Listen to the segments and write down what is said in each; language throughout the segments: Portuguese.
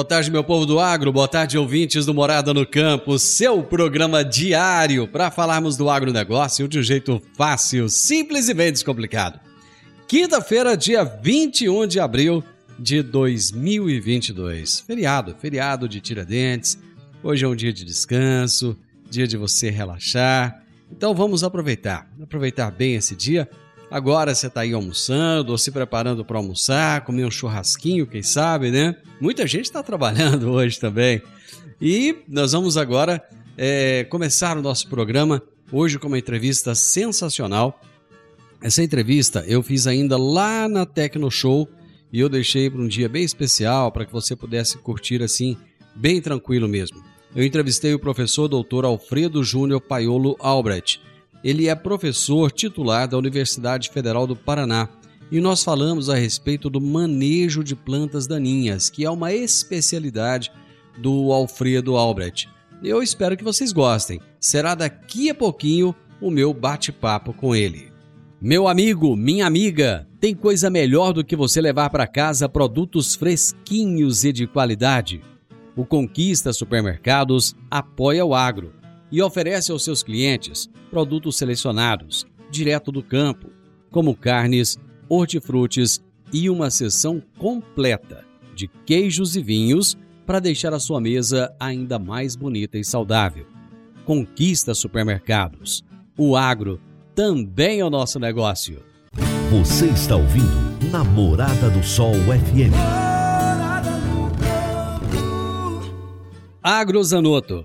Boa tarde, meu povo do agro. Boa tarde, ouvintes do Morada no Campo. Seu programa diário para falarmos do agronegócio de um jeito fácil, simples e bem descomplicado. Quinta-feira, dia 21 de abril de 2022. Feriado, feriado de Tiradentes. Hoje é um dia de descanso, dia de você relaxar. Então vamos aproveitar, aproveitar bem esse dia Agora você está aí almoçando ou se preparando para almoçar, comer um churrasquinho, quem sabe, né? Muita gente está trabalhando hoje também. E nós vamos agora é, começar o nosso programa hoje com uma entrevista sensacional. Essa entrevista eu fiz ainda lá na Tecno Show e eu deixei para um dia bem especial para que você pudesse curtir assim, bem tranquilo mesmo. Eu entrevistei o professor doutor Alfredo Júnior Paiolo Albrecht ele é professor titular da Universidade Federal do Paraná e nós falamos a respeito do manejo de plantas daninhas, que é uma especialidade do Alfredo Albrecht. Eu espero que vocês gostem. Será daqui a pouquinho o meu bate-papo com ele. Meu amigo, minha amiga, tem coisa melhor do que você levar para casa produtos fresquinhos e de qualidade? O Conquista Supermercados apoia o agro e oferece aos seus clientes produtos selecionados, direto do campo, como carnes, hortifrutis e uma seção completa de queijos e vinhos para deixar a sua mesa ainda mais bonita e saudável. Conquista supermercados. O agro também é o nosso negócio. Você está ouvindo Namorada do Sol FM. Agrozanoto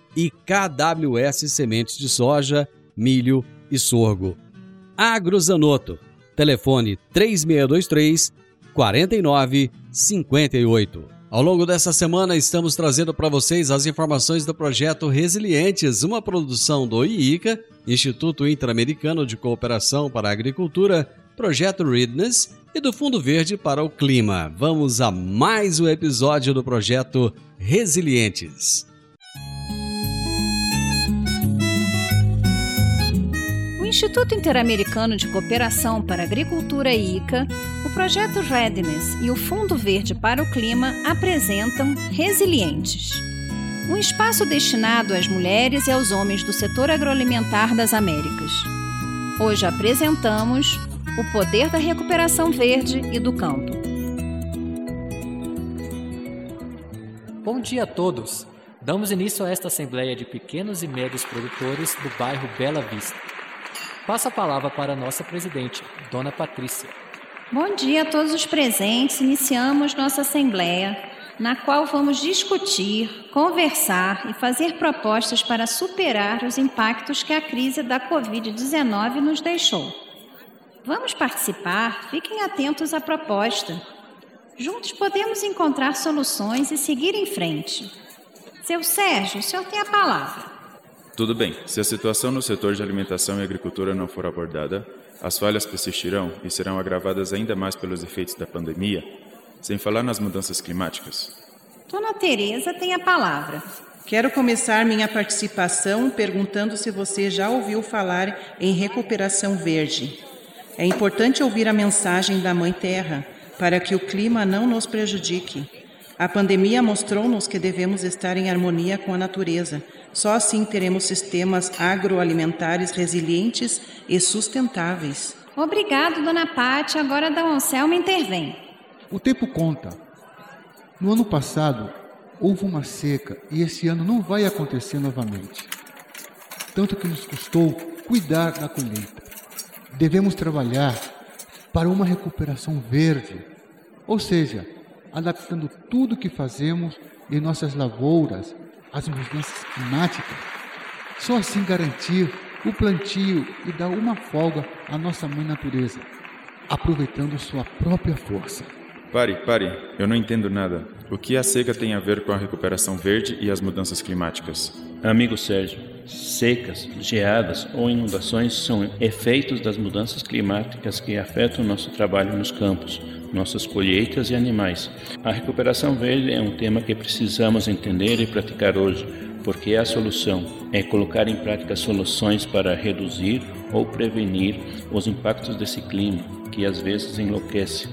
e KWS Sementes de Soja, Milho e Sorgo. Agrozanoto. Telefone 3623 4958. Ao longo dessa semana estamos trazendo para vocês as informações do projeto Resilientes, uma produção do IICA, Instituto Interamericano de Cooperação para a Agricultura, Projeto Readness e do Fundo Verde para o Clima. Vamos a mais um episódio do projeto Resilientes. Instituto Interamericano de Cooperação para Agricultura ICA, o projeto Readiness e o Fundo Verde para o Clima apresentam Resilientes, um espaço destinado às mulheres e aos homens do setor agroalimentar das Américas. Hoje apresentamos o poder da recuperação verde e do campo. Bom dia a todos! Damos início a esta Assembleia de Pequenos e Médios Produtores do bairro Bela Vista. Passo a palavra para a nossa presidente, Dona Patrícia. Bom dia a todos os presentes. Iniciamos nossa Assembleia, na qual vamos discutir, conversar e fazer propostas para superar os impactos que a crise da Covid-19 nos deixou. Vamos participar, fiquem atentos à proposta. Juntos podemos encontrar soluções e seguir em frente. Seu Sérgio, o senhor tem a palavra. Tudo bem, se a situação no setor de alimentação e agricultura não for abordada, as falhas persistirão e serão agravadas ainda mais pelos efeitos da pandemia, sem falar nas mudanças climáticas. Dona Teresa tem a palavra. Quero começar minha participação perguntando se você já ouviu falar em recuperação verde. É importante ouvir a mensagem da Mãe Terra para que o clima não nos prejudique. A pandemia mostrou-nos que devemos estar em harmonia com a natureza. Só assim teremos sistemas agroalimentares resilientes e sustentáveis. Obrigado, dona Pati. Agora a Dom Anselmo intervém. O tempo conta. No ano passado, houve uma seca e esse ano não vai acontecer novamente. Tanto que nos custou cuidar da colheita. Devemos trabalhar para uma recuperação verde, ou seja, adaptando tudo o que fazemos em nossas lavouras às mudanças climáticas. Só assim garantir o plantio e dar uma folga à nossa mãe natureza, aproveitando sua própria força. Pare, pare, eu não entendo nada. O que a seca tem a ver com a recuperação verde e as mudanças climáticas? Amigo Sérgio, secas, geadas ou inundações são efeitos das mudanças climáticas que afetam o nosso trabalho nos campos, nossas colheitas e animais. A recuperação verde é um tema que precisamos entender e praticar hoje, porque é a solução é colocar em prática soluções para reduzir ou prevenir os impactos desse clima, que às vezes enlouquece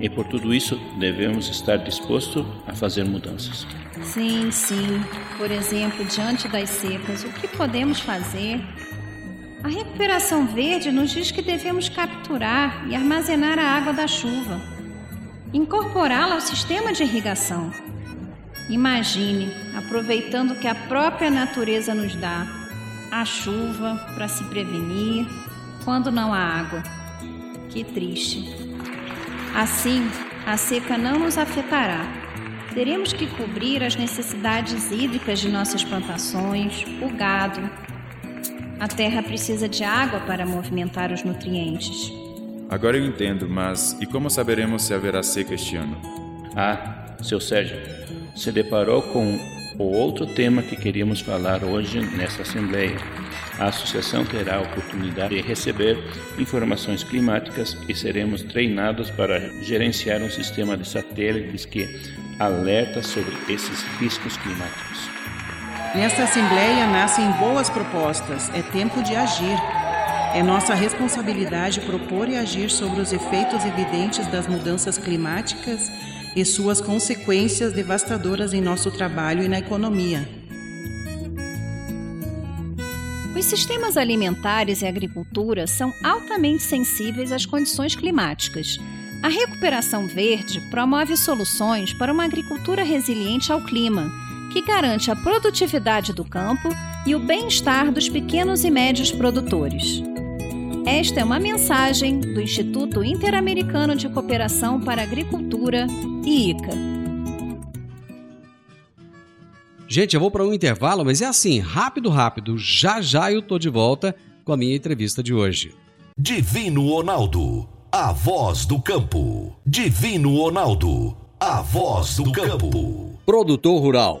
e por tudo isso devemos estar dispostos a fazer mudanças. Sim, sim. Por exemplo, diante das secas, o que podemos fazer? A recuperação verde nos diz que devemos capturar e armazenar a água da chuva, incorporá-la ao sistema de irrigação. Imagine, aproveitando o que a própria natureza nos dá, a chuva para se prevenir quando não há água. Que triste. Assim, a seca não nos afetará. Teremos que cobrir as necessidades hídricas de nossas plantações, o gado. A terra precisa de água para movimentar os nutrientes. Agora eu entendo, mas e como saberemos se haverá seca este ano? Ah, seu Sérgio, se deparou com o outro tema que queríamos falar hoje nesta Assembleia a associação terá a oportunidade de receber informações climáticas e seremos treinados para gerenciar um sistema de satélites que alerta sobre esses riscos climáticos. Nesta Assembleia nascem boas propostas, é tempo de agir. É nossa responsabilidade propor e agir sobre os efeitos evidentes das mudanças climáticas e suas consequências devastadoras em nosso trabalho e na economia. Os sistemas alimentares e agricultura são altamente sensíveis às condições climáticas. A recuperação verde promove soluções para uma agricultura resiliente ao clima, que garante a produtividade do campo e o bem-estar dos pequenos e médios produtores. Esta é uma mensagem do Instituto Interamericano de Cooperação para a Agricultura, IICA. Gente, eu vou para um intervalo, mas é assim, rápido, rápido. Já já eu tô de volta com a minha entrevista de hoje. Divino Ronaldo, a voz do campo. Divino Ronaldo, a voz do campo. Produtor rural,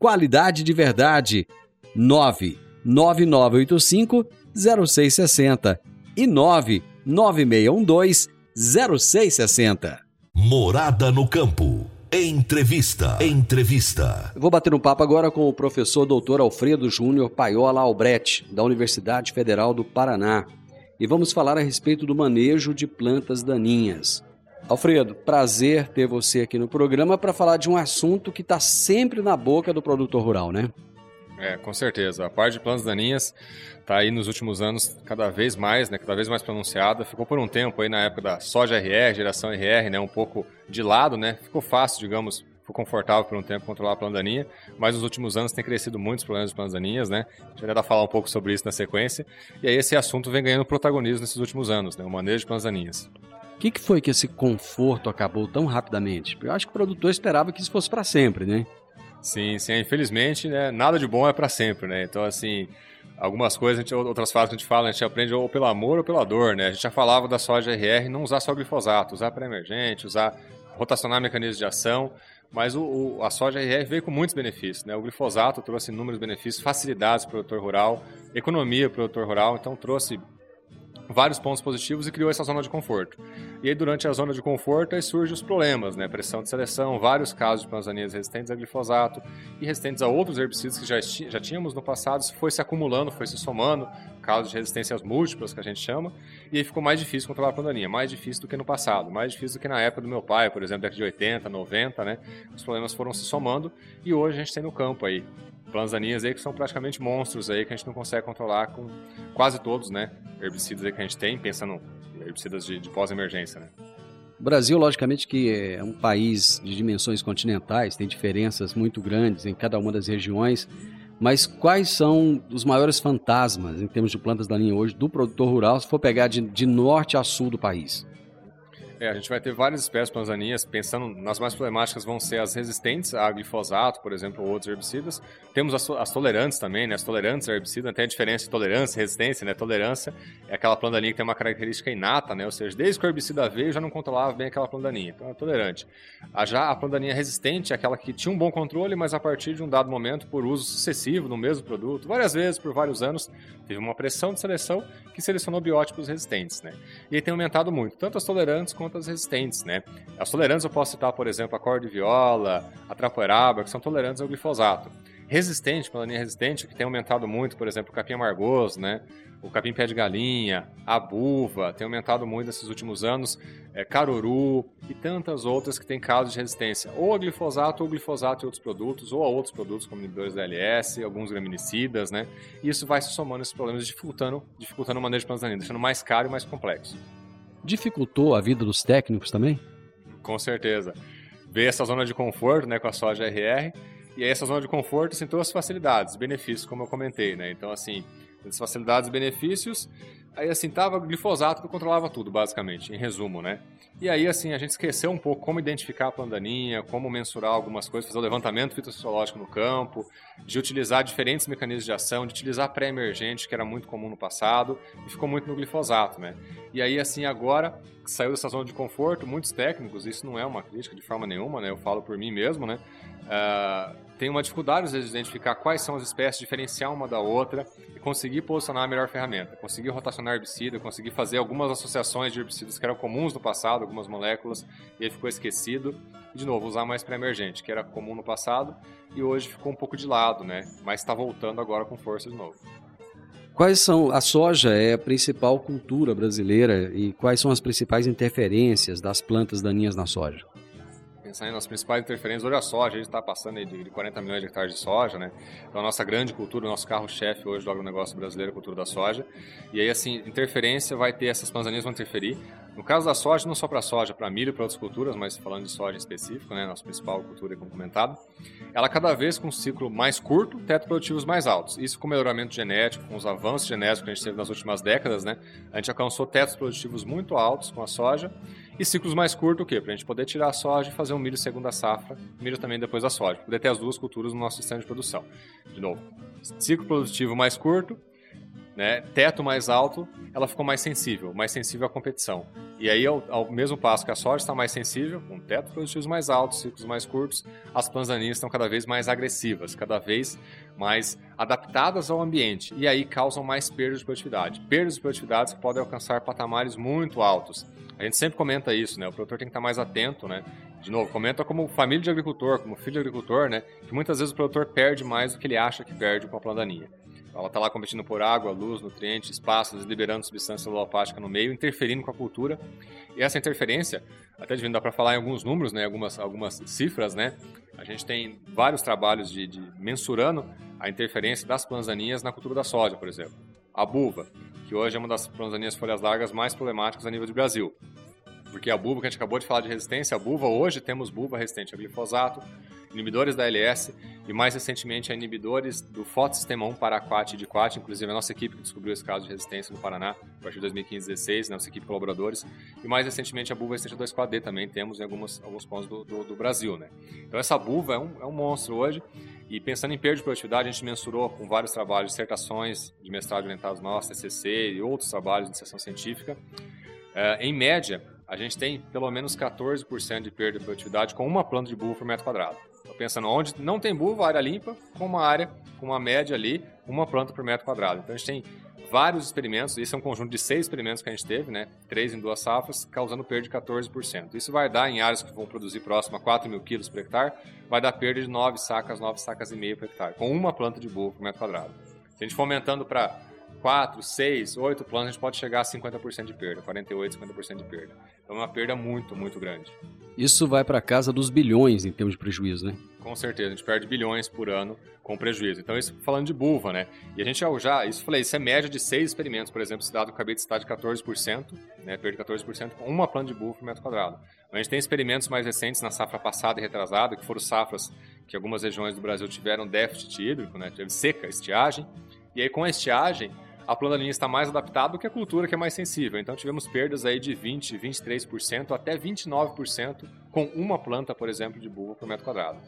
qualidade de verdade. 99985 0660 e 99612 0660. Morada no Campo. Entrevista. Entrevista. vou bater um papo agora com o professor doutor Alfredo Júnior Paiola Albrecht, da Universidade Federal do Paraná. E vamos falar a respeito do manejo de plantas daninhas. Alfredo, prazer ter você aqui no programa para falar de um assunto que está sempre na boca do produtor rural, né? É, com certeza. A parte de plantas daninhas está aí nos últimos anos cada vez mais, né, cada vez mais pronunciada. Ficou por um tempo aí na época da soja RR, geração RR, né, um pouco de lado, né? Ficou fácil, digamos, ficou confortável por um tempo controlar a planta daninha, mas nos últimos anos tem crescido muitos problemas de plantas daninhas, né? A gente vai falar um pouco sobre isso na sequência. E aí esse assunto vem ganhando protagonismo nesses últimos anos, né, o manejo de plantas daninhas. O que, que foi que esse conforto acabou tão rapidamente? Eu acho que o produtor esperava que isso fosse para sempre, né? Sim, sim. Infelizmente, né, nada de bom é para sempre, né? Então, assim, algumas coisas, gente, outras frases que a gente fala, a gente aprende ou pelo amor ou pela dor, né? A gente já falava da soja RR não usar só glifosato, usar pré-emergente, usar rotacionar mecanismos de ação, mas o, o, a soja RR veio com muitos benefícios, né? O glifosato trouxe inúmeros benefícios, facilidades para o produtor rural, economia para o produtor rural, então trouxe vários pontos positivos e criou essa zona de conforto. E aí, durante a zona de conforto, aí surgem os problemas, né? Pressão de seleção, vários casos de panzanias resistentes a glifosato e resistentes a outros herbicidas que já, já tínhamos no passado, isso foi se acumulando, foi se somando, casos de resistências múltiplas, que a gente chama, e aí ficou mais difícil controlar a pandaninha, mais difícil do que no passado, mais difícil do que na época do meu pai, por exemplo, década de 80, 90, né? Os problemas foram se somando e hoje a gente tem no campo aí plantas daninhas aí que são praticamente monstros aí que a gente não consegue controlar com quase todos, né? Herbicidas aí que a gente tem, pensando em herbicidas de, de pós-emergência, né? O Brasil, logicamente, que é um país de dimensões continentais, tem diferenças muito grandes em cada uma das regiões, mas quais são os maiores fantasmas em termos de plantas daninhas hoje do produtor rural, se for pegar de, de norte a sul do país? É, a gente vai ter várias espécies panzaninhas, pensando nas mais problemáticas vão ser as resistentes a glifosato, por exemplo, ou outros herbicidas. Temos as, as tolerantes também, né? As tolerantes a herbicida, tem a diferença de tolerância e resistência, né? Tolerância é aquela planta daninha que tem uma característica inata, né? Ou seja, desde que o herbicida veio, já não controlava bem aquela planta daninha, então é tolerante. A, já a planta daninha resistente é aquela que tinha um bom controle, mas a partir de um dado momento, por uso sucessivo no mesmo produto, várias vezes, por vários anos, teve uma pressão de seleção que selecionou biótipos resistentes, né? E tem aumentado muito, tanto as tolerantes quanto as resistentes, né? As tolerantes eu posso citar, por exemplo, a viola, a trapoeraba, que são tolerantes ao glifosato. Resistente, linha resistente, que tem aumentado muito, por exemplo, o capim amargoso, né? O capim pé de galinha, a buva, tem aumentado muito nesses últimos anos, é, caruru e tantas outras que têm casos de resistência, ou a glifosato, ou glifosato e outros produtos, ou a outros produtos como inibidores da LS, alguns graminicidas, né? E isso vai se somando esses problemas, dificultando, dificultando o manejo de plantas daninhas, deixando mais caro e mais complexo dificultou a vida dos técnicos também? Com certeza. Veio essa zona de conforto né, com a soja RR, e aí essa zona de conforto assim, trouxe facilidades, benefícios, como eu comentei. Né? Então, assim, as facilidades e benefícios, aí assim, tava glifosato que controlava tudo, basicamente, em resumo, né? E aí, assim, a gente esqueceu um pouco como identificar a pandaninha, como mensurar algumas coisas, fazer o levantamento fitossociológico no campo, de utilizar diferentes mecanismos de ação, de utilizar pré-emergente, que era muito comum no passado, e ficou muito no glifosato, né? E aí, assim, agora saiu dessa zona de conforto, muitos técnicos, isso não é uma crítica de forma nenhuma, né? Eu falo por mim mesmo, né? Uh, tem uma dificuldade, às vezes, de identificar quais são as espécies, diferenciar uma da outra e conseguir posicionar a melhor ferramenta. Conseguir rotacionar herbicida, conseguir fazer algumas associações de herbicidas que eram comuns no passado, algumas moléculas, e ele ficou esquecido. E, de novo, usar mais pré-emergente, que era comum no passado e hoje ficou um pouco de lado, né? Mas está voltando agora com força de novo. Quais são a soja é a principal cultura brasileira e quais são as principais interferências das plantas daninhas na soja? Pensar nas principais interferências, hoje a soja, a gente está passando de 40 milhões de hectares de soja, né? Então a nossa grande cultura, o nosso carro-chefe hoje do agronegócio brasileiro é a cultura da soja. E aí, assim, interferência vai ter, essas panzanias vão interferir. No caso da soja, não só para soja, para milho para outras culturas, mas falando de soja em específico, né? Nossa principal cultura, como comentado. Ela cada vez com um ciclo mais curto, teto produtivos mais altos. Isso com o melhoramento genético, com os avanços genéticos que a gente teve nas últimas décadas, né? A gente alcançou tetos produtivos muito altos com a soja e ciclos mais curtos, o quê? Para a gente poder tirar a soja e fazer um milho segunda safra, milho também depois da soja, poder ter as duas culturas no nosso sistema de produção. De novo, ciclo produtivo mais curto, né, teto mais alto, ela ficou mais sensível, mais sensível à competição. E aí, ao, ao mesmo passo que a soja está mais sensível, com teto produtivos mais altos, ciclos mais curtos, as panzaninhas estão cada vez mais agressivas, cada vez mais adaptadas ao ambiente. E aí causam mais perdas de produtividade. Perdas de produtividade que podem alcançar patamares muito altos. A gente sempre comenta isso, né? O produtor tem que estar mais atento, né? De novo, comenta como família de agricultor, como filho de agricultor, né? Que muitas vezes o produtor perde mais do que ele acha que perde com a plantaninha. Ela está lá competindo por água, luz, nutrientes, espaço, liberando substância celulopática no meio, interferindo com a cultura. E essa interferência, até devendo dar para falar em alguns números, né, algumas, algumas cifras, né? A gente tem vários trabalhos de, de mensurando a interferência das planzaninhas na cultura da soja, por exemplo. A buva, que hoje é uma das planzaninhas folhas largas mais problemáticas a nível de Brasil. Porque a buva, que a gente acabou de falar de resistência, a buva, hoje temos buva resistente a glifosato, inibidores da LS, e mais recentemente a inibidores do fotossistema 1 paraquat e diquat, inclusive a nossa equipe que descobriu esse caso de resistência no Paraná a partir de 2015 2016, né, nossa equipe de colaboradores, e mais recentemente a buva 2 d também temos em algumas, alguns pontos do, do, do, Brasil. Né. Então essa buva é um, é um monstro hoje, e pensando em perda de produtividade, a gente mensurou com vários trabalhos, dissertações de mestrado orientados nossos, TCC e outros trabalhos de iniciação científica. É, em média, a gente tem pelo menos 14% de perda de produtividade com uma planta de buva por metro quadrado. Estou pensando onde não tem buva, área limpa, com uma área, com uma média ali, uma planta por metro quadrado. Então a gente tem vários experimentos, isso é um conjunto de seis experimentos que a gente teve, né? Três em duas safras, causando perda de 14%. Isso vai dar, em áreas que vão produzir próximo a 4 mil quilos por hectare, vai dar perda de 9 sacas, 9 sacas e meia por hectare, com uma planta de buva por metro quadrado. Se a gente for aumentando para 4, 6, 8 plantas, a gente pode chegar a 50% de perda, 48, 50% de perda. Então é uma perda muito, muito grande. Isso vai para casa dos bilhões em termos de prejuízo, né? Com certeza, a gente perde bilhões por ano com prejuízo. Então, isso falando de buva, né? E a gente já, isso falei, isso é média de seis experimentos, por exemplo, esse dado que eu acabei de citar de 14%, né? Perde 14% com uma planta de buva por metro quadrado. A gente tem experimentos mais recentes na safra passada e retrasada, que foram safras que algumas regiões do Brasil tiveram déficit hídrico, né? Teve seca, estiagem. E aí, com a estiagem, a planta daninha está mais adaptada do que a cultura, que é mais sensível. Então tivemos perdas aí de 20, 23%, até 29% com uma planta, por exemplo, de buva por metro quadrado.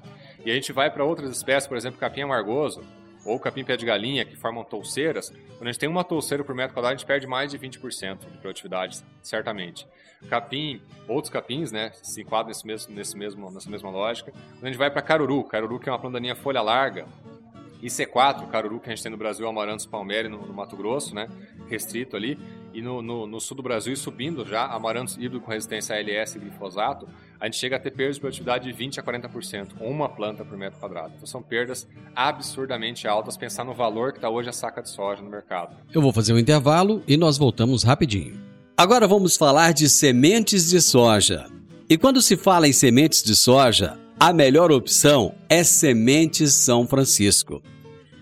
E a gente vai para outras espécies, por exemplo, capim amargoso, ou capim pé de galinha, que formam touceiras, quando a gente tem uma touceira por metro quadrado, a gente perde mais de 20% de produtividade, certamente. Capim, outros capins, né, se enquadram nesse mesmo, nesse mesmo, nessa mesma lógica. Quando a gente vai para caruru, caruru que é uma planta daninha folha larga, e C4, caruru que a gente tem no Brasil, Amarantos Palmeiras no, no, Mato Grosso, né? Restrito ali. E no, no, no, sul do Brasil, subindo já, Amarantos híbrido com resistência a ALS e glifosato, a gente chega a ter perdas de produtividade de 20 a 40%, com uma planta por metro quadrado. Então são perdas absurdamente altas, pensar no valor que está hoje a saca de soja no mercado. Eu vou fazer um intervalo e nós voltamos rapidinho. Agora vamos falar de sementes de soja. E quando se fala em sementes de soja, a melhor opção é Sementes São Francisco.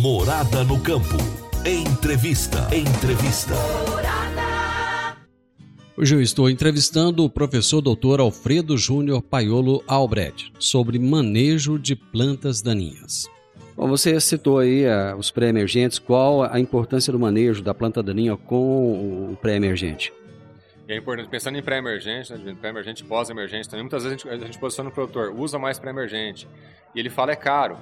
Morada no campo. Entrevista. Entrevista. Morada. Hoje eu estou entrevistando o professor doutor Alfredo Júnior Paiolo Albrecht sobre manejo de plantas daninhas. Bom, você citou aí uh, os pré-emergentes. Qual a importância do manejo da planta daninha com o pré-emergente? é importante, pensando em pré-emergente, né, pré-emergente e pós-emergente também, muitas vezes a gente, a gente posiciona o produtor, usa mais pré-emergente. E ele fala é caro.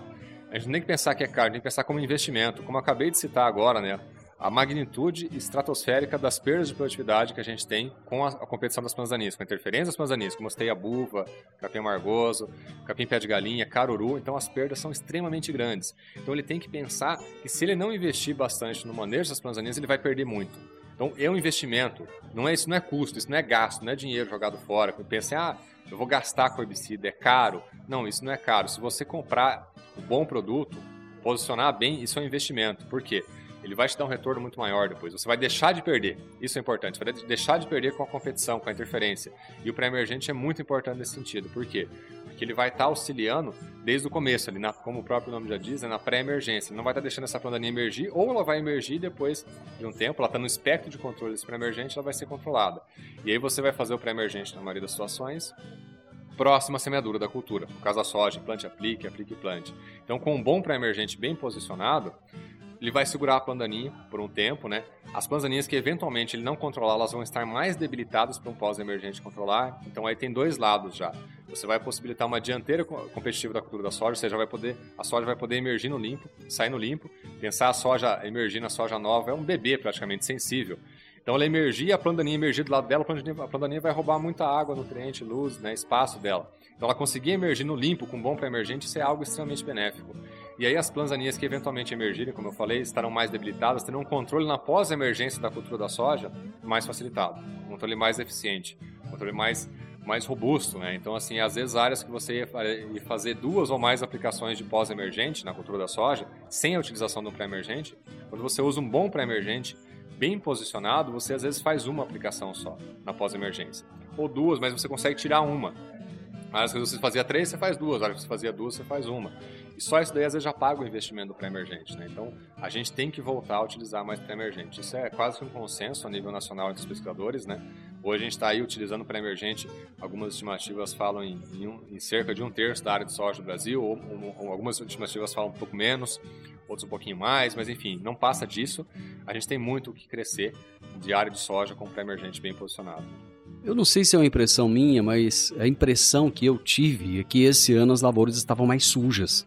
A gente não tem que pensar que é caro, tem que pensar como investimento. Como acabei de citar agora, né? A magnitude estratosférica das perdas de produtividade que a gente tem com a, competição das panzanistas, com a interferência das panzanistas, como mostrei a buva, capim amargoso, capim pé de galinha, caruru. Então as perdas são extremamente grandes. Então ele tem que pensar que se ele não investir bastante no manejo das panzanistas, ele vai perder muito. Então é um investimento, não é isso não é custo, isso não é gasto, não é dinheiro jogado fora. Pensa, ah, eu vou gastar com herbicida, é caro. Não, isso não é caro. Se você comprar um bom produto, posicionar bem, isso é um investimento. Por quê? Ele vai te dar um retorno muito maior depois. Você vai deixar de perder. Isso é importante. Você vai deixar de perder com a competição, com a interferência. E o pré-emergente é muito importante nesse sentido. Por quê? Porque que ele vai estar auxiliando desde o começo, ali na, como o próprio nome já diz, né, na pré-emergência. Não vai estar deixando essa planta daninha emergir, ou ela vai emergir depois de um tempo, ela está no espectro de controle desse pré-emergente, ela vai ser controlada. E aí você vai fazer o pré-emergente na maioria das situações, próxima à semeadura da cultura. No caso da soja, plante, aplique, aplique, plante. Então, com um bom pré-emergente bem posicionado, ele vai segurar a pandaninha por um tempo, né? As pandaninhas que eventualmente ele não controlar, elas vão estar mais debilitadas para um pós-emergente controlar. Então aí tem dois lados já. Você vai possibilitar uma dianteira competitiva da cultura da soja, ou seja, vai poder, a soja vai poder emergir no limpo, sair no limpo. Pensar a soja emergir na soja nova é um bebê praticamente sensível. Então ela emergir, a plantaninha emergir do lado dela, a plantaninha vai roubar muita água, nutriente, luz, né, espaço dela. Então ela conseguir emergir no limpo com bom pré-emergente, isso é algo extremamente benéfico. E aí as planzanias que eventualmente emergirem, como eu falei, estarão mais debilitadas, terão um controle na pós-emergência da cultura da soja mais facilitado, um controle mais eficiente, um controle mais mais robusto, né? Então, assim, às vezes áreas que você ia fazer duas ou mais aplicações de pós-emergente na cultura da soja, sem a utilização do pré-emergente, quando você usa um bom pré-emergente bem posicionado, você às vezes faz uma aplicação só na pós-emergência. Ou duas, mas você consegue tirar uma. Às vezes você fazia três, você faz duas. Às vezes você fazia duas, você faz uma. E só isso daí às vezes já paga o investimento do pré-emergente. Né? Então a gente tem que voltar a utilizar mais pré-emergente. Isso é quase que um consenso a nível nacional entre os pesquisadores. Né? Hoje a gente está aí utilizando pré-emergente. Algumas estimativas falam em, em, um, em, cerca de um terço da área de soja do Brasil, ou, ou, ou algumas estimativas falam um pouco menos, outros um pouquinho mais, mas enfim, não passa disso. A gente tem muito o que crescer de de soja com pré-emergente bem posicionado. Eu não sei se é uma impressão minha, mas a impressão que eu tive é que esse ano as lavouras estavam mais sujas.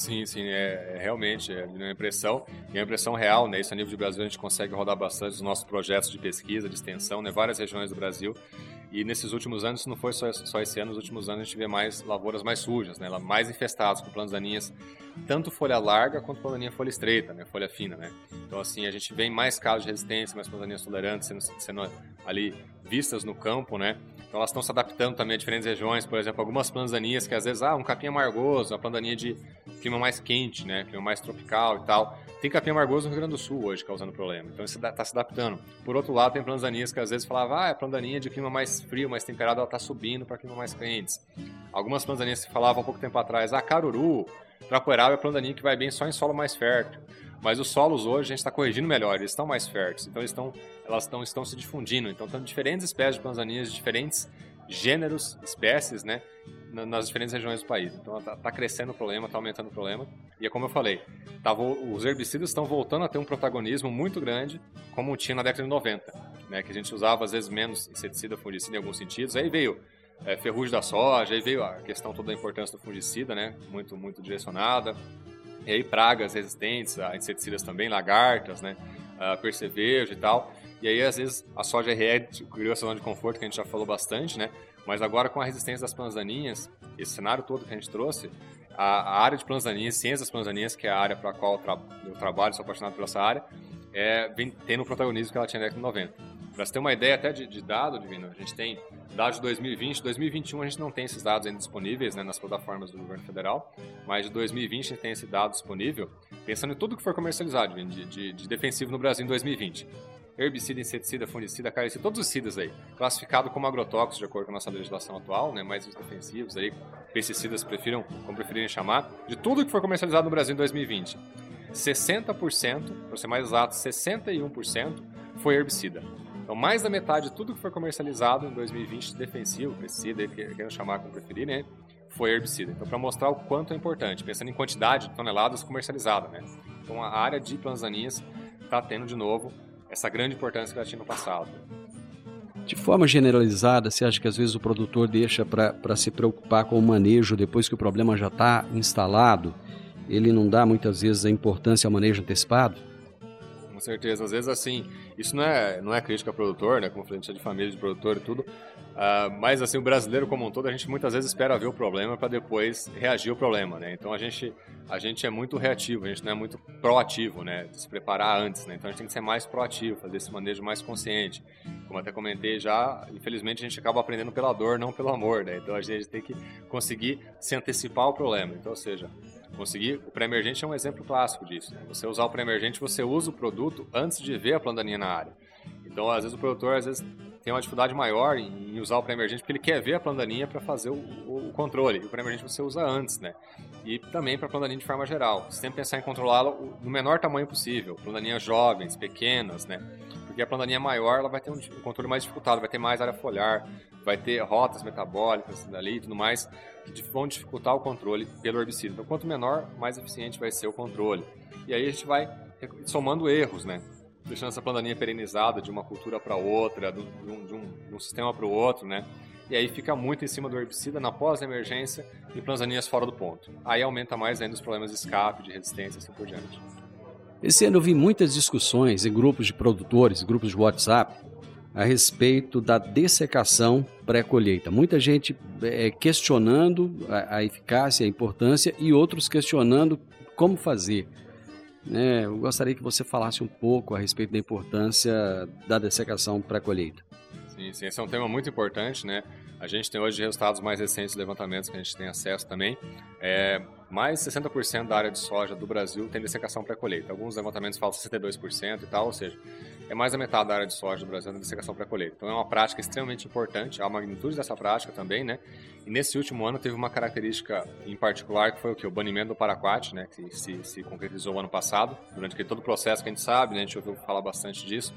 Sim, sim, é, é realmente é uma impressão, é uma impressão real, né? Isso a nível de Brasil a gente consegue rodar bastante os nossos projetos de pesquisa, de extensão, né? Várias regiões do Brasil. E nesses últimos anos, não foi só, só esse ano, nos últimos anos a gente vê mais lavouras mais sujas, né? Mais infestadas com plantas daninhas, tanto folha larga quanto planta folha estreita, né? Folha fina, né? Então assim, a gente vê mais casos de resistência, mais plantas tolerantes sendo, sendo ali vistas no campo, né? Então elas estão se adaptando também a diferentes regiões, por exemplo, algumas plantas que às vezes, ah, um capim amargoso, uma planta daninha de clima mais quente, né, clima mais tropical e tal. Tem capim amargoso no Rio Grande do Sul hoje causando problema, então isso está se adaptando. Por outro lado, tem plantas que às vezes falavam, ah, a planta de clima mais frio, mais temperado, ela está subindo para clima mais quentes. Algumas plantas que falavam há pouco tempo atrás, ah, caruru, trapoeral é a planta que vai bem só em solo mais fértil. Mas os solos hoje a gente está corrigindo melhor, eles estão mais férteis, então eles estão, elas estão, estão se difundindo. Então, tem diferentes espécies de plantaninhas de diferentes gêneros, espécies, né, nas diferentes regiões do país. Então está tá crescendo o problema, está aumentando o problema. E é como eu falei, tá, os herbicidas estão voltando a ter um protagonismo muito grande, como tinha na década de 90, né, que a gente usava às vezes menos inseticida, fungicida em alguns sentidos. Aí veio é, ferrugem da soja, aí veio a questão toda da importância do fungicida, né, muito, muito direcionada. E aí pragas resistentes a inseticidas também, lagartas, né, a percevejo e tal. E aí, às vezes, a soja RE criou essa zona de conforto que a gente já falou bastante, né? Mas agora, com a resistência das plantas daninhas, esse cenário todo que a gente trouxe, a, a área de plantas daninhas, ciência das plantas daninhas, que é a área para a qual eu, tra eu, trabalho, sou apaixonado por essa área, é, vem tendo o protagonismo que ela tinha na década de 90. Para você ter uma ideia até de, de dado, Divino, a gente tem dados de 2020, 2021 a gente não tem esses dados ainda disponíveis né, nas plataformas do governo federal, mas de 2020 a gente tem esse dado disponível, pensando em tudo que for comercializado de, de, de defensivo no Brasil em 2020 herbicida, inseticida, fungicida, caricida, todos os cidas aí, classificado como agrotóxicos de acordo com a nossa legislação atual, né, mais os defensivos aí, pesticidas prefiram, como preferirem chamar, de tudo que foi comercializado no Brasil em 2020. 60%, para ser mais exato, 61% foi herbicida. Então, mais da metade de tudo que foi comercializado em 2020 defensivo, pesticida, querendo chamar como preferir, né, foi herbicida. Então, para mostrar o quanto é importante, pensando em quantidade de toneladas comercializadas, né. Então, a área de plantas está tendo de novo essa grande importância que ela tinha no passado. De forma generalizada, você acha que às vezes o produtor deixa para se preocupar com o manejo depois que o problema já está instalado? Ele não dá muitas vezes a importância ao manejo antecipado? Com certeza, às vezes assim, isso não é, não é crítica ao produtor, né? Como frente de família de produtor e tudo, Uh, mas assim, o brasileiro como um todo, a gente muitas vezes espera ver o problema para depois reagir ao problema, né? Então a gente, a gente é muito reativo, a gente não é muito proativo, né? De se preparar antes, né? Então a gente tem que ser mais proativo, fazer esse manejo mais consciente. Como até comentei já, infelizmente a gente acaba aprendendo pela dor, não pelo amor, né? Então a gente tem que conseguir se antecipar ao problema. Então, ou seja, conseguir. O pré-emergente é um exemplo clássico disso. Né? Você usar o pré-emergente, você usa o produto antes de ver a plantaninha na área. Então, às vezes o produtor às vezes tem uma dificuldade maior em usar o pré-emergente porque ele quer ver a plantaninha para fazer o, o, controle. E o pré-emergente você usa antes, né? E também para plantaninha de forma geral. Sempre pensar em controlá-lo no menor tamanho possível. Plantaninhas jovens, pequenas, né? Porque a plantaninha maior ela vai ter um controle mais dificultado, vai ter mais área foliar, vai ter rotas metabólicas dali e tudo mais, que vão dificultar o controle pelo herbicida. Então, quanto menor, mais eficiente vai ser o controle. E aí a gente vai somando erros, né? Deixando essa plantaninha perenizada de uma cultura para outra, de um, de um, de um sistema para o outro, né? E aí fica muito em cima do herbicida na pós-emergência e plantaninhas fora do ponto. Aí aumenta mais ainda os problemas de escape, de resistência e assim por diante. Esse ano eu vi muitas discussões em grupos de produtores, grupos de WhatsApp, a respeito da dessecação pré-colheita. Muita gente é, questionando a, a, eficácia, a importância e outros questionando como fazer. É, eu gostaria que você falasse um pouco a respeito da importância da dessecação pré-colheita. Sim, sim, esse é um tema muito importante, né? A gente tem hoje resultados mais recentes de levantamentos que a gente tem acesso também. É, mais 60% da área de soja do Brasil tem dessecação pré-colheita. Alguns levantamentos falam 62% e tal, ou seja, é mais da metade da área de soja do Brasil na dessecação pré-colheita. Então é uma prática extremamente importante, a magnitude dessa prática também, né? E nesse último ano teve uma característica em particular que foi o que? O banimento do paraquat, né? Que se, se concretizou ano passado, durante todo o processo que a gente sabe, né? A gente ouviu falar bastante disso.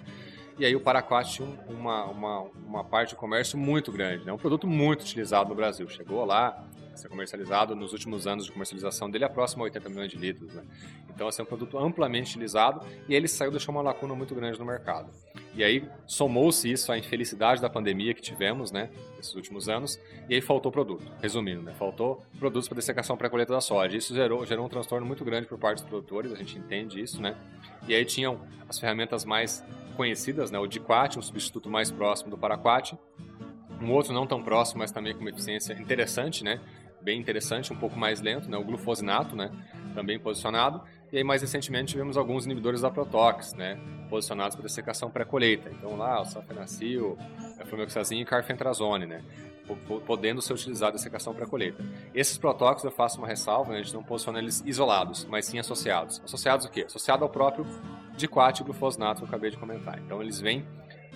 E aí o paraquat tinha uma, uma, uma parte de comércio muito grande, né? um produto muito utilizado no Brasil. Chegou lá a ser comercializado nos últimos anos de comercialização dele, é próximo a 80 milhões de litros. Né? Então, assim, é um produto amplamente utilizado e ele saiu deixou uma lacuna muito grande no mercado. E aí somou-se isso à infelicidade da pandemia que tivemos, né, nesses últimos anos, e aí faltou produto. Resumindo, né, faltou produtos para dessecação pré-colheita da soja. Isso gerou, gerou um transtorno muito grande por parte dos produtores, a gente entende isso, né? E aí tinham as ferramentas mais conhecidas, né? O Diquat, um substituto mais próximo do Paraquat, um outro não tão próximo, mas também com uma eficiência interessante, né? Bem interessante, um pouco mais lento, né? O glufosinato, né? Também posicionado. E aí, mais recentemente, tivemos alguns inibidores da Protox, né? Posicionados para dessecação pré-colheita. Então, lá, o Safenacil, Fluoxazine e Carfentrazone, né? podendo ser utilizado em secação para colheita. Esses protóxicos, eu faço uma ressalva, né? a gente não posiciona eles isolados, mas sim associados. Associados o quê? Associado ao próprio diquat e glufosinato que eu acabei de comentar. Então eles vêm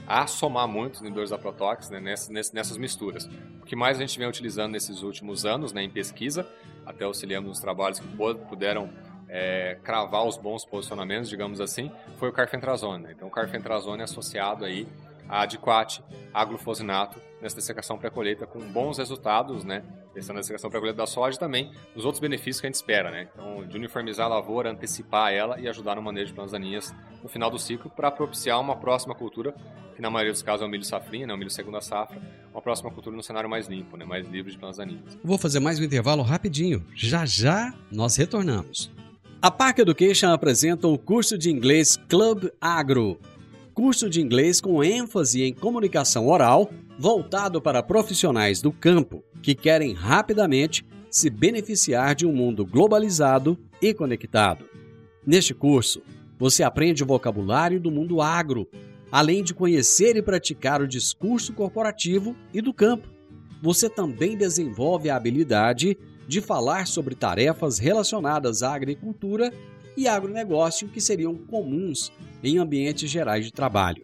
a somar muito os inibidores da Protox né, nessas, nessas misturas. O que mais a gente vem utilizando nesses últimos anos né, em pesquisa, até auxiliamos nos trabalhos que puderam é, cravar os bons posicionamentos, digamos assim, foi o carfentrazone. Né? Então o carfentrazone é associado aí a Adquat, a glufosinato nessa dessecação pré-colheita com bons resultados, né? Essa dessecação pré-colheita da soja também, os outros benefícios que a gente espera, né? Então, de uniformizar a lavoura, antecipar ela e ajudar no manejo de plantas daninhas no final do ciclo para propiciar uma próxima cultura, que na maioria dos casos é o milho safrinha, né? O milho segunda safra, uma próxima cultura no cenário mais limpo, né? Mais livre de plantas daninhas. Vou fazer mais um intervalo rapidinho. Já já nós retornamos. A Park Education apresenta o curso de inglês Club Agro curso de inglês com ênfase em comunicação oral, voltado para profissionais do campo que querem rapidamente se beneficiar de um mundo globalizado e conectado. Neste curso, você aprende o vocabulário do mundo agro, além de conhecer e praticar o discurso corporativo e do campo. Você também desenvolve a habilidade de falar sobre tarefas relacionadas à agricultura e agronegócio que seriam comuns em ambientes gerais de trabalho.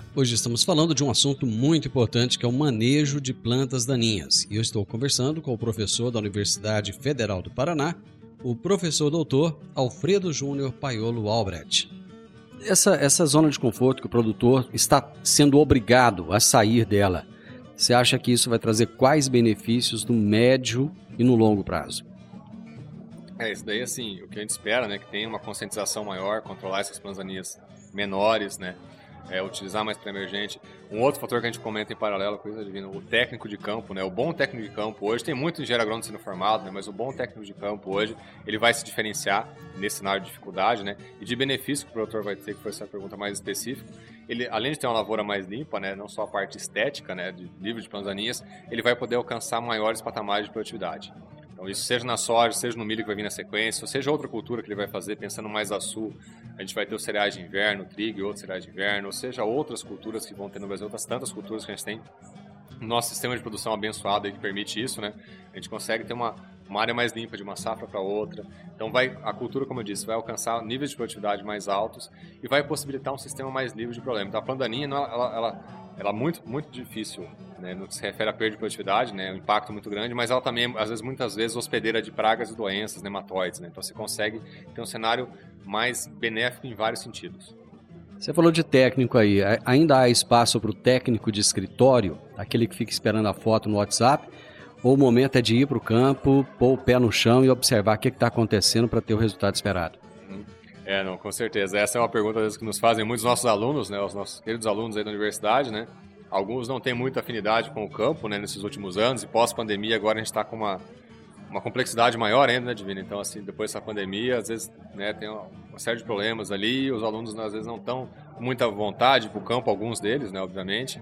Hoje estamos falando de um assunto muito importante que é o manejo de plantas daninhas. E eu estou conversando com o professor da Universidade Federal do Paraná, o professor doutor Alfredo Júnior Paiolo Albrecht. Essa, essa zona de conforto que o produtor está sendo obrigado a sair dela, você acha que isso vai trazer quais benefícios no médio e no longo prazo? É, isso daí, assim, o que a gente espera, né, que tenha uma conscientização maior, controlar essas planzanias menores, né, é, utilizar mais para emergente. Um outro fator que a gente comenta em paralelo com isso, Divino, o técnico de campo, né? O bom técnico de campo hoje, tem muito engenheiro agrônomo sendo formado, né? Mas o bom técnico de campo hoje, ele vai se diferenciar nesse cenário de dificuldade, né? E de benefício que o produtor vai ter, que foi essa pergunta mais específica, ele, além de ter uma lavoura mais limpa, né? Não só a parte estética, né? De livre de planzaninhas, ele vai poder alcançar maiores patamares de produtividade. Então, isso seja na soja, seja no milho que vai vir na sequência, ou seja outra cultura que ele vai fazer, pensando mais a sul, a gente vai ter os cereais de inverno, trigo e outros cereais de inverno, ou seja, outras culturas que vão ter no Brasil, outras tantas culturas que a gente tem no nosso sistema de produção abençoado aí que permite isso, né? A gente consegue ter uma, uma área mais limpa de uma safra para outra. Então vai a cultura, como eu disse, vai alcançar níveis de produtividade mais altos e vai possibilitar um sistema mais livre de problemas. Então a plandaninha, ela, ela, ela é muito, muito difícil né, no que se refere à perda de produtividade, né, um impacto muito grande, mas ela também, às vezes, muitas vezes, hospedeira de pragas e doenças, nematóides. Né, então você consegue ter um cenário mais benéfico em vários sentidos. Você falou de técnico aí. Ainda há espaço para o técnico de escritório, aquele que fica esperando a foto no WhatsApp? Ou o momento é de ir para o campo, pôr o pé no chão e observar o que está acontecendo para ter o resultado esperado? É, não, com certeza. Essa é uma pergunta vezes, que nos fazem muitos nossos alunos, né, os nossos queridos alunos aí da universidade, né? Alguns não têm muita afinidade com o campo, né, nesses últimos anos, e pós-pandemia agora a gente está com uma, uma complexidade maior ainda, né, Divino? Então, assim, depois dessa pandemia, às vezes, né, tem uma, série de problemas ali, os alunos, às vezes, não estão com muita vontade para o campo, alguns deles, né, obviamente.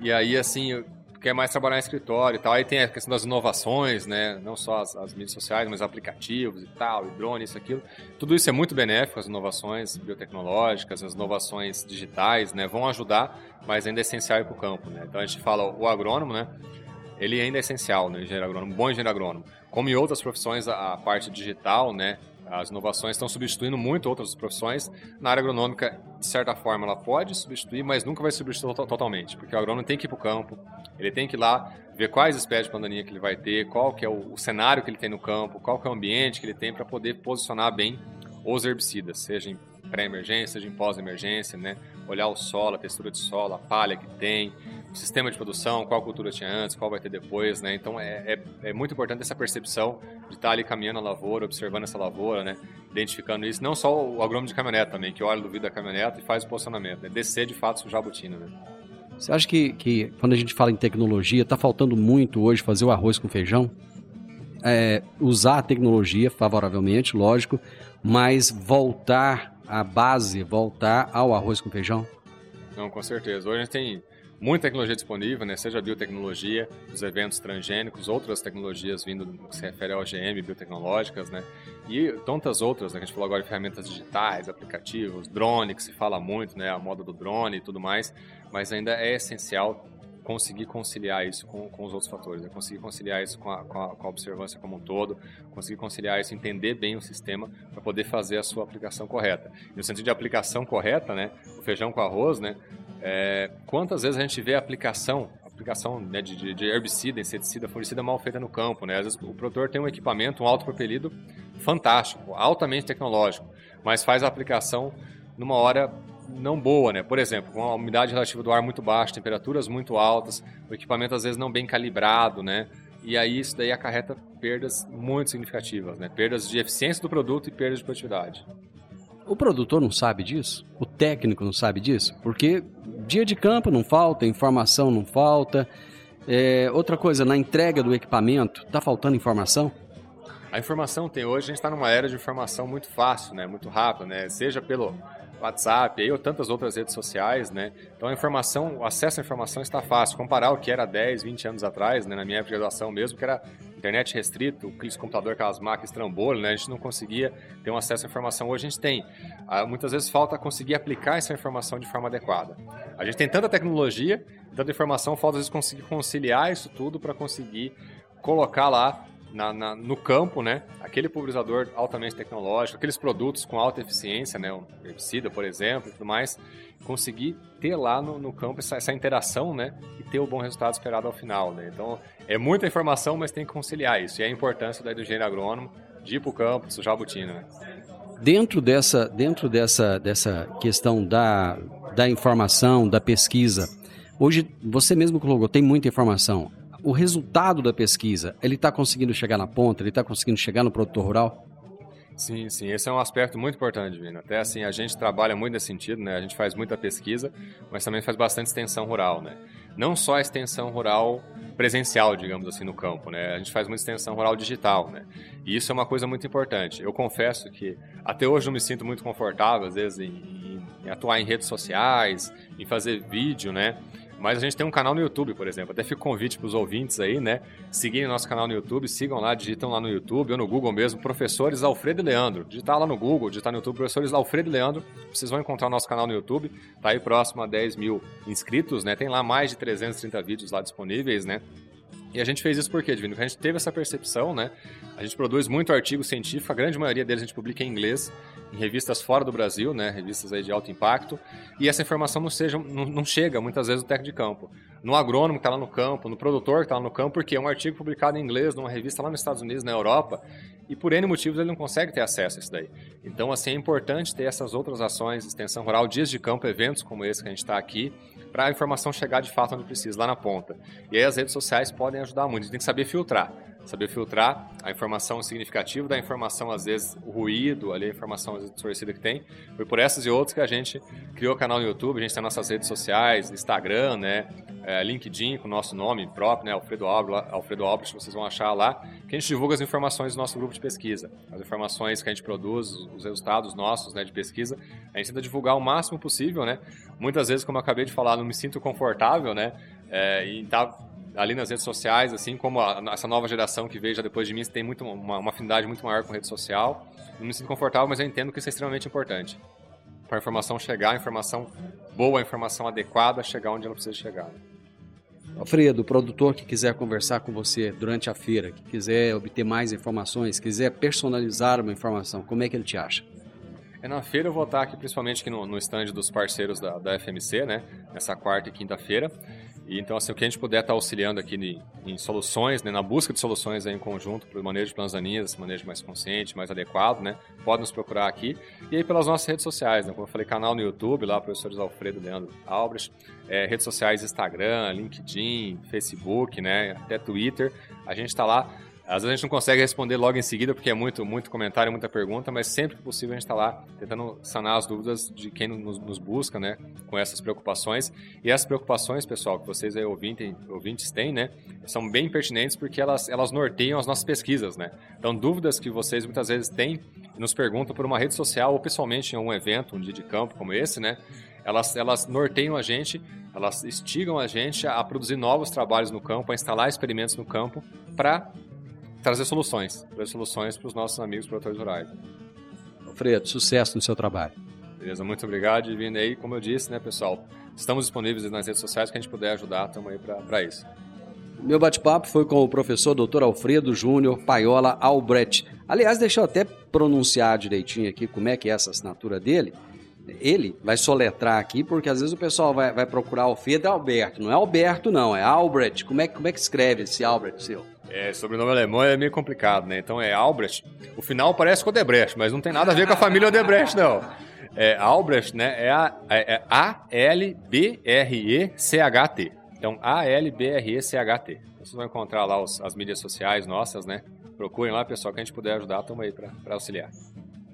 E aí, assim, quer mais trabalhar em escritório e tal. Aí tem a questão das inovações, né? Não só as, as, mídias sociais, mas aplicativos e tal, e drone, isso, aquilo. Tudo isso é muito benéfico, as inovações biotecnológicas, as inovações digitais, né? Vão ajudar, mas ainda é essencial para o campo, né? Então a gente fala o agrônomo, né? Ele ainda é essencial, né? Engenheiro agrônomo, bom engenheiro agrônomo. Como em outras profissões, a, a parte digital, né? As inovações estão substituindo muito outras profissões. Na área agronômica, de certa forma, ela pode substituir, mas nunca vai substituir totalmente, porque o agrônomo tem que ir para o campo, ele tem que ir lá ver quais espécies de pandaninha que ele vai ter, qual que é o cenário que ele tem no campo, qual que é o ambiente que ele tem para poder posicionar bem os herbicidas, seja em pré-emergência, seja em pós-emergência, né? Olhar o solo, a textura de solo, a palha que tem, o sistema de produção, qual cultura tinha antes, qual vai ter depois, né? Então é, é, é muito importante essa percepção de estar ali caminhando a lavoura, observando essa lavoura, né? Identificando isso. Não só o agrônomo de caminhonete também, que olha do vidro da caminhonete e faz o posicionamento, né? Descer de fato sujar a botina, né? Você acha que, que quando a gente fala em tecnologia, está faltando muito hoje fazer o arroz com feijão? É, usar a tecnologia favoravelmente, lógico, mas voltar à base, voltar ao arroz com feijão? Não, com certeza. Hoje a gente tem muita tecnologia disponível, né? seja a biotecnologia, os eventos transgênicos, outras tecnologias vindo no que se refere ao OGM, biotecnológicas, né? E tantas outras, né? a gente falou agora de ferramentas digitais, aplicativos, drone, que se fala muito, né? A moda do drone e tudo mais, mas ainda é essencial conseguir conciliar isso com, com os outros fatores, né? conseguir conciliar isso com a, com, a, com a, observância como um todo, conseguir conciliar isso, entender bem o sistema para poder fazer a sua aplicação correta. E no sentido de aplicação correta, né, o feijão com arroz, né, é, quantas vezes a gente vê a aplicação, aplicação né, de, de, herbicida, inseticida, fungicida mal feita no campo, né? Às vezes o produtor tem um equipamento, um autopropelido fantástico, altamente tecnológico, mas faz a aplicação numa hora não boa, né? Por exemplo, com a umidade relativa do ar muito baixa, temperaturas muito altas, o equipamento às vezes não bem calibrado, né? E aí isso daí acarreta perdas muito significativas, né? Perdas de eficiência do produto e perdas de produtividade. O produtor não sabe disso? O técnico não sabe disso? Porque dia de campo não falta, informação não falta. É, outra coisa, na entrega do equipamento, está faltando informação? A informação tem hoje, a gente está numa era de informação muito fácil, né? muito rápida, né? seja pelo WhatsApp aí, ou tantas outras redes sociais, né? Então a informação, o acesso à informação está fácil. Comparar o que era 10, 20 anos atrás, né? na minha época de graduação mesmo, que era internet restrito, clique computador, aquelas máquinas trambolho, né? A gente não conseguia ter um acesso à informação. Hoje a gente tem. Ah, muitas vezes falta conseguir aplicar essa informação de forma adequada. A gente tem tanta tecnologia, tanta informação, falta às vezes conseguir conciliar isso tudo para conseguir colocar lá na, na, no campo, né? Aquele pulverizador altamente tecnológico, aqueles produtos com alta eficiência, né? O herbicida, por exemplo, e tudo mais, conseguir ter lá no, no campo essa, essa, interação, né? E ter o bom resultado esperado ao final, né? Então, é muita informação, mas tem que conciliar isso. E a importância do engenheiro agrônomo de ir para o campo, sujar a botina, né? Dentro dessa, dentro dessa, dessa questão da, da informação, da pesquisa, hoje você mesmo colocou, tem muita informação. O resultado da pesquisa, ele está conseguindo chegar na ponta, ele está conseguindo chegar no produtor rural? Sim, sim, esse é um aspecto muito importante, Vina. Até assim, a gente trabalha muito nesse sentido, né? A gente faz muita pesquisa, mas também faz bastante extensão rural, né? Não só a extensão rural presencial, digamos assim, no campo, né? A gente faz muita extensão rural digital, né? E isso é uma coisa muito importante. Eu confesso que até hoje não me sinto muito confortável, às vezes, em, em, em atuar em redes sociais, em fazer vídeo, né? Mas a gente tem um canal no YouTube, por exemplo. Até fica o convite para os ouvintes aí, né? Seguirem nosso canal no YouTube, sigam lá, digitam lá no YouTube ou no Google mesmo, Professores Alfredo e Leandro. Digitar lá no Google, digitar no YouTube, Professores Alfredo e Leandro. Vocês vão encontrar o nosso canal no YouTube. Tá aí próximo a 10 mil inscritos, né? Tem lá mais de 330 vídeos lá disponíveis, né? E a gente fez isso por quê, Divino? Porque a gente teve essa percepção, né? A gente produz muito artigo científico, a grande maioria deles a gente publica em inglês em revistas fora do Brasil, né, revistas aí de alto impacto, e essa informação não, seja, não, não chega muitas vezes no técnico de campo. No agrônomo que está lá no campo, no produtor que está lá no campo, porque é um artigo publicado em inglês numa revista lá nos Estados Unidos, na Europa, e por N motivos ele não consegue ter acesso a isso daí. Então, assim, é importante ter essas outras ações, extensão rural, dias de campo, eventos como esse que a gente está aqui, para a informação chegar de fato onde precisa, lá na ponta. E aí as redes sociais podem ajudar muito, a gente tem que saber filtrar saber filtrar a informação significativa da informação, às vezes o ruído, ali, a informação distorcida que tem. Foi por essas e outras que a gente criou o canal no YouTube, a gente tem nossas redes sociais, Instagram, né, é, LinkedIn com o nosso nome próprio, né, Alfredo Albrecht, Alfredo vocês vão achar lá, que a gente divulga as informações do nosso grupo de pesquisa, as informações que a gente produz, os resultados nossos, né, de pesquisa, a gente tenta divulgar o máximo possível, né, muitas vezes, como eu acabei de falar, não me sinto confortável, né, é, em estar tá ali nas redes sociais, assim como a, essa nova geração que veio já depois de mim tem muito, uma, uma, afinidade muito maior com rede social. Não me sinto confortável, mas eu entendo que isso é extremamente importante. Para a informação chegar, a informação boa, a informação adequada, chegar onde ela precisa chegar. Alfredo, o produtor que quiser conversar com você durante a feira, que quiser obter mais informações, quiser personalizar uma informação, como é que ele te acha? É na feira eu vou estar aqui, principalmente aqui no, no stand dos parceiros da, da FMC, né? Nessa quarta e quinta-feira. E então, assim, o que a gente puder estar auxiliando aqui em, em soluções, né, na busca de soluções em conjunto para o manejo de plantas daninhas, esse manejo mais consciente, mais adequado, né, pode nos procurar aqui. E aí pelas nossas redes sociais, né, como eu falei, canal no YouTube, lá, professores Alfredo Leandro Albrecht, é, redes sociais Instagram, LinkedIn, Facebook, né, até Twitter. A gente está lá às vezes a gente não consegue responder logo em seguida, porque é muito, muito comentário, muita pergunta, mas sempre que possível a gente está lá tentando sanar as dúvidas de quem nos, nos, busca, né, com essas preocupações. E essas preocupações, pessoal, que vocês aí ouvintes, ouvintes têm, né, são bem pertinentes porque elas, elas norteiam as nossas pesquisas, né. Então, dúvidas que vocês muitas vezes têm e nos perguntam por uma rede social ou pessoalmente em um evento, um dia de campo como esse, né, elas, elas norteiam a gente, elas instigam a gente a produzir novos trabalhos no campo, a instalar experimentos no campo para trazer soluções, trazer soluções para os nossos amigos produtores rurais. Alfredo, sucesso no seu trabalho. Beleza, muito obrigado, Divino. aí, como eu disse, né, pessoal, estamos disponíveis nas redes sociais, que a gente puder ajudar, estamos aí para isso. Meu bate-papo foi com o professor Dr. Alfredo Júnior Paiola Albrecht. Aliás, deixa eu até pronunciar direitinho aqui como é que é essa assinatura dele. Ele vai soletrar aqui, porque às vezes o pessoal vai, vai procurar Alfredo Alberto. Não é Alberto, não, é Albrecht. Como é, como é que escreve esse Albrecht seu? É, sobrenome alemão é meio complicado, né? Então é Albrecht. O final parece com Odebrecht, mas não tem nada a ver com a família Odebrecht, não. É, Albrecht, né? É, é A-L-B-R-E-C-H-T. Então, A-L-B-R-E-C-H-T. Vocês vão encontrar lá os, as mídias sociais nossas, né? Procurem lá, pessoal, que a gente puder ajudar, estamos aí para auxiliar.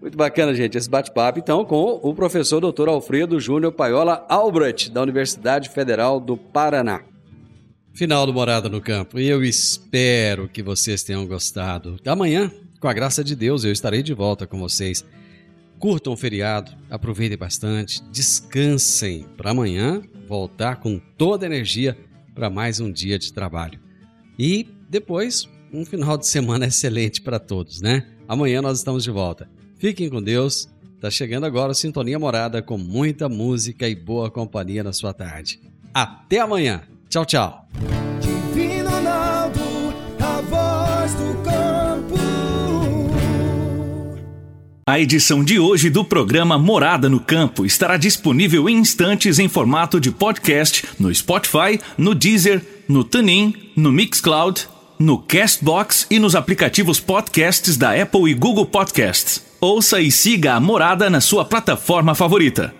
Muito bacana, gente, esse bate-papo, então, com o professor Dr. Alfredo Júnior Paiola Albrecht, da Universidade Federal do Paraná. Final do Morada no Campo. E eu espero que vocês tenham gostado. Amanhã, com a graça de Deus, eu estarei de volta com vocês. Curtam o feriado, aproveitem bastante, descansem para amanhã voltar com toda a energia para mais um dia de trabalho. E depois, um final de semana excelente para todos, né? Amanhã nós estamos de volta. Fiquem com Deus. Tá chegando agora a Sintonia Morada com muita música e boa companhia na sua tarde. Até amanhã! Tchau, tchau. Ronaldo, a, a edição de hoje do programa Morada no Campo estará disponível em instantes em formato de podcast no Spotify, no Deezer, no Tunin, no Mixcloud, no Castbox e nos aplicativos podcasts da Apple e Google Podcasts. Ouça e siga a Morada na sua plataforma favorita.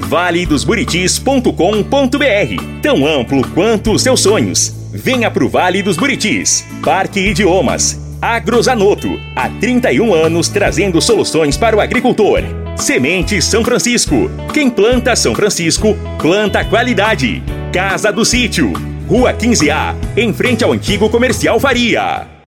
valedosburitis.com.br Tão amplo quanto os seus sonhos. Venha pro Vale dos Buritis. Parque Idiomas. Agrozanoto, há 31 anos trazendo soluções para o agricultor. Semente São Francisco. Quem planta São Francisco, planta qualidade. Casa do Sítio, Rua 15A, em frente ao antigo comercial Faria.